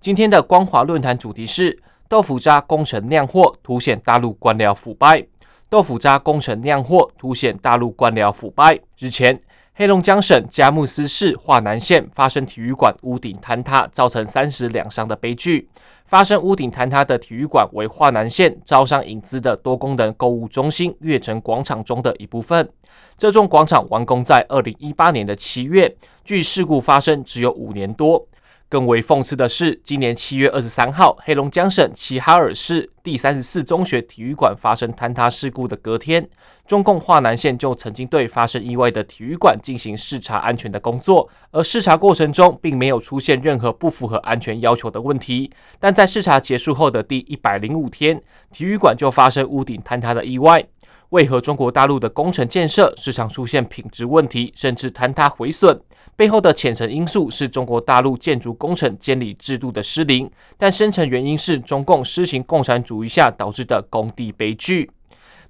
今天的光华论坛主题是豆腐渣工程酿祸，凸显大陆官僚腐败。豆腐渣工程酿祸，凸显大陆官僚腐败。日前，黑龙江省佳木斯市桦南县发生体育馆屋顶坍塌，造成三死两伤的悲剧。发生屋顶坍塌的体育馆为桦南县招商引资的多功能购物中心悦城广场中的一部分。这幢广场完工在二零一八年的七月，距事故发生只有五年多。更为讽刺的是，今年七月二十三号，黑龙江省齐哈尔市第三十四中学体育馆发生坍塌事故的隔天，中共华南县就曾经对发生意外的体育馆进行视察安全的工作，而视察过程中并没有出现任何不符合安全要求的问题。但在视察结束后的第一百零五天，体育馆就发生屋顶坍塌的意外。为何中国大陆的工程建设时常出现品质问题，甚至坍塌毁损？背后的浅层因素是中国大陆建筑工程监理制度的失灵，但深层原因是中共施行共产主义下导致的工地悲剧。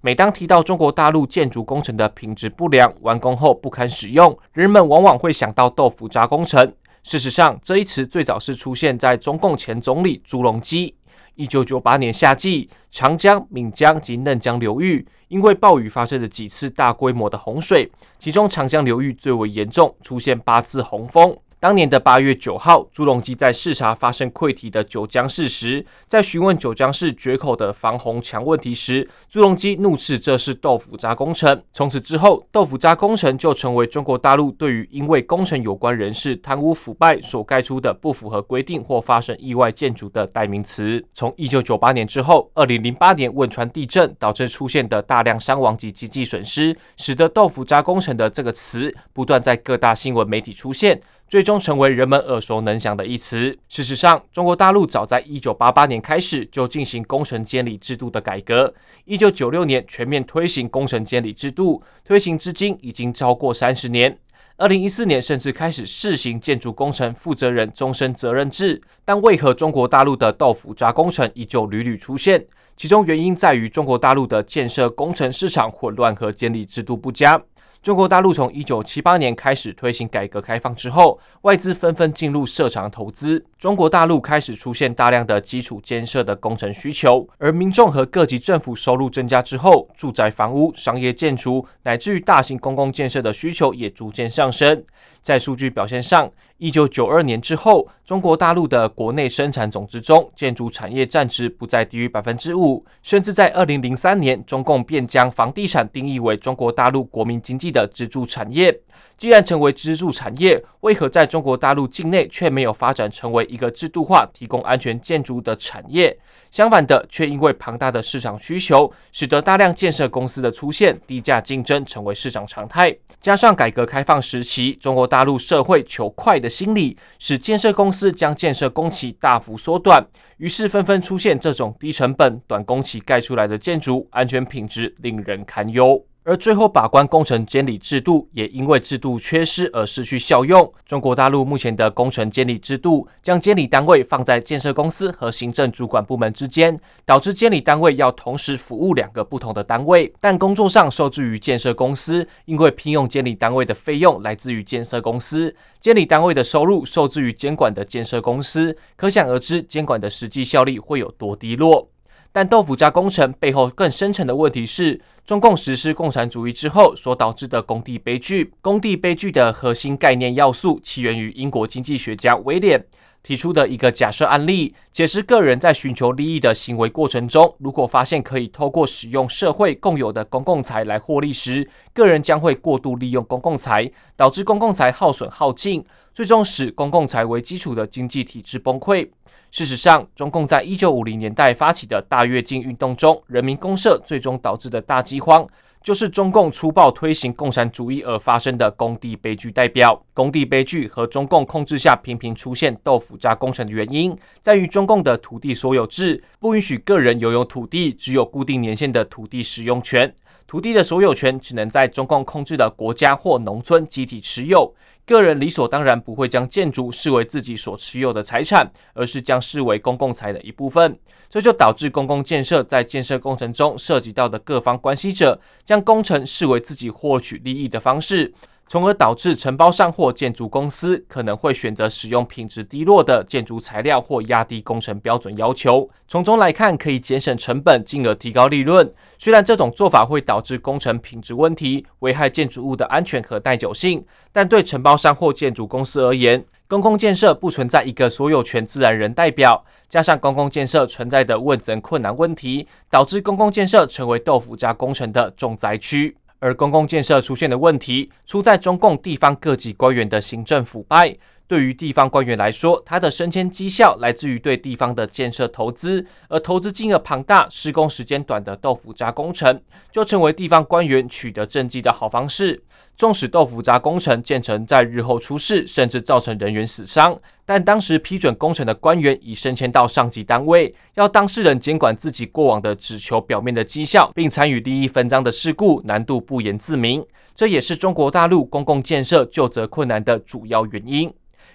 每当提到中国大陆建筑工程的品质不良、完工后不堪使用，人们往往会想到豆腐渣工程。事实上，这一词最早是出现在中共前总理朱镕基。一九九八年夏季，长江、闽江及嫩江流域因为暴雨发生了几次大规模的洪水，其中长江流域最为严重，出现八次洪峰。当年的八月九号，朱镕基在视察发生溃堤的九江市时，在询问九江市决口的防洪墙问题时，朱镕基怒斥这是豆腐渣工程。从此之后，豆腐渣工程就成为中国大陆对于因为工程有关人士贪污腐败所盖出的不符合规定或发生意外建筑的代名词。从一九九八年之后，二零零八年汶川地震导致出现的大量伤亡及经济损失，使得豆腐渣工程的这个词不断在各大新闻媒体出现。最终成为人们耳熟能详的一词。事实上，中国大陆早在一九八八年开始就进行工程监理制度的改革，一九九六年全面推行工程监理制度，推行至今已经超过三十年。二零一四年甚至开始试行建筑工程负责人终身责任制。但为何中国大陆的豆腐渣工程依旧屡屡出现？其中原因在于中国大陆的建设工程市场混乱和监理制度不佳。中国大陆从一九七八年开始推行改革开放之后，外资纷纷进入设厂投资，中国大陆开始出现大量的基础建设的工程需求，而民众和各级政府收入增加之后，住宅房屋、商业建筑乃至于大型公共建设的需求也逐渐上升。在数据表现上，一九九二年之后，中国大陆的国内生产总值中，建筑产业占值不再低于百分之五，甚至在二零零三年，中共便将房地产定义为中国大陆国民经济的支柱产业。既然成为支柱产业，为何在中国大陆境内却没有发展成为一个制度化、提供安全建筑的产业？相反的，却因为庞大的市场需求，使得大量建设公司的出现，低价竞争成为市场常态。加上改革开放时期，中国大陆社会求快的心理，使建设公司将建设工期大幅缩短，于是纷纷出现这种低成本、短工期盖出来的建筑，安全品质令人堪忧。而最后把关工程监理制度，也因为制度缺失而失去效用。中国大陆目前的工程监理制度，将监理单位放在建设公司和行政主管部门之间，导致监理单位要同时服务两个不同的单位，但工作上受制于建设公司，因为聘用监理单位的费用来自于建设公司，监理单位的收入受制于监管的建设公司，可想而知，监管的实际效力会有多低落。但豆腐渣工程背后更深层的问题是，中共实施共产主义之后所导致的工地悲剧。工地悲剧的核心概念要素起源于英国经济学家威廉提出的一个假设案例，解释个人在寻求利益的行为过程中，如果发现可以透过使用社会共有的公共财来获利时，个人将会过度利用公共财，导致公共财耗损耗尽，最终使公共财为基础的经济体制崩溃。事实上，中共在一九五零年代发起的大跃进运动中，人民公社最终导致的大饥荒，就是中共粗暴推行共产主义而发生的工地悲剧代表。工地悲剧和中共控制下频频出现豆腐渣工程的原因，在于中共的土地所有制不允许个人拥有土地，只有固定年限的土地使用权。土地的所有权只能在中共控制的国家或农村集体持有，个人理所当然不会将建筑视为自己所持有的财产，而是将视为公共财的一部分。这就导致公共建设在建设工程中涉及到的各方关系者，将工程视为自己获取利益的方式。从而导致承包商或建筑公司可能会选择使用品质低落的建筑材料或压低工程标准要求。从中来看，可以节省成本，进而提高利润。虽然这种做法会导致工程品质问题，危害建筑物的安全和耐久性，但对承包商或建筑公司而言，公共建设不存在一个所有权自然人代表，加上公共建设存在的问责困难问题，导致公共建设成为豆腐渣工程的重灾区。而公共建设出现的问题，出在中共地方各级官员的行政腐败。对于地方官员来说，他的升迁绩效来自于对地方的建设投资，而投资金额庞大、施工时间短的豆腐渣工程，就成为地方官员取得政绩的好方式。纵使豆腐渣工程建成在日后出事，甚至造成人员死伤，但当时批准工程的官员已升迁到上级单位，要当事人监管自己过往的只求表面的绩效，并参与利益分赃的事故，难度不言自明。这也是中国大陆公共建设就责困难的主要原因。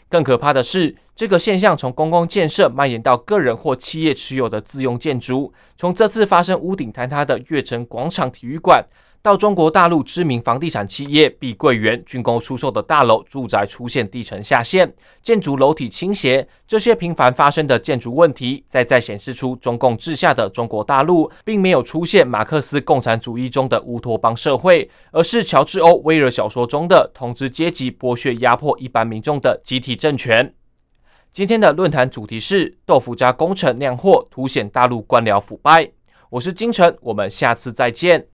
更可怕的是，这个现象从公共建设蔓延到个人或企业持有的自用建筑。从这次发生屋顶坍塌的悦城广场体育馆。到中国大陆知名房地产企业碧桂园竣工出售的大楼住宅出现地层下陷、建筑楼体倾斜，这些频繁发生的建筑问题，再再显示出中共治下的中国大陆并没有出现马克思共产主义中的乌托邦社会，而是乔治欧威尔小说中的统治阶级剥削压迫一般民众的集体政权。今天的论坛主题是豆腐渣工程酿祸，凸显大陆官僚腐败。我是金城，我们下次再见。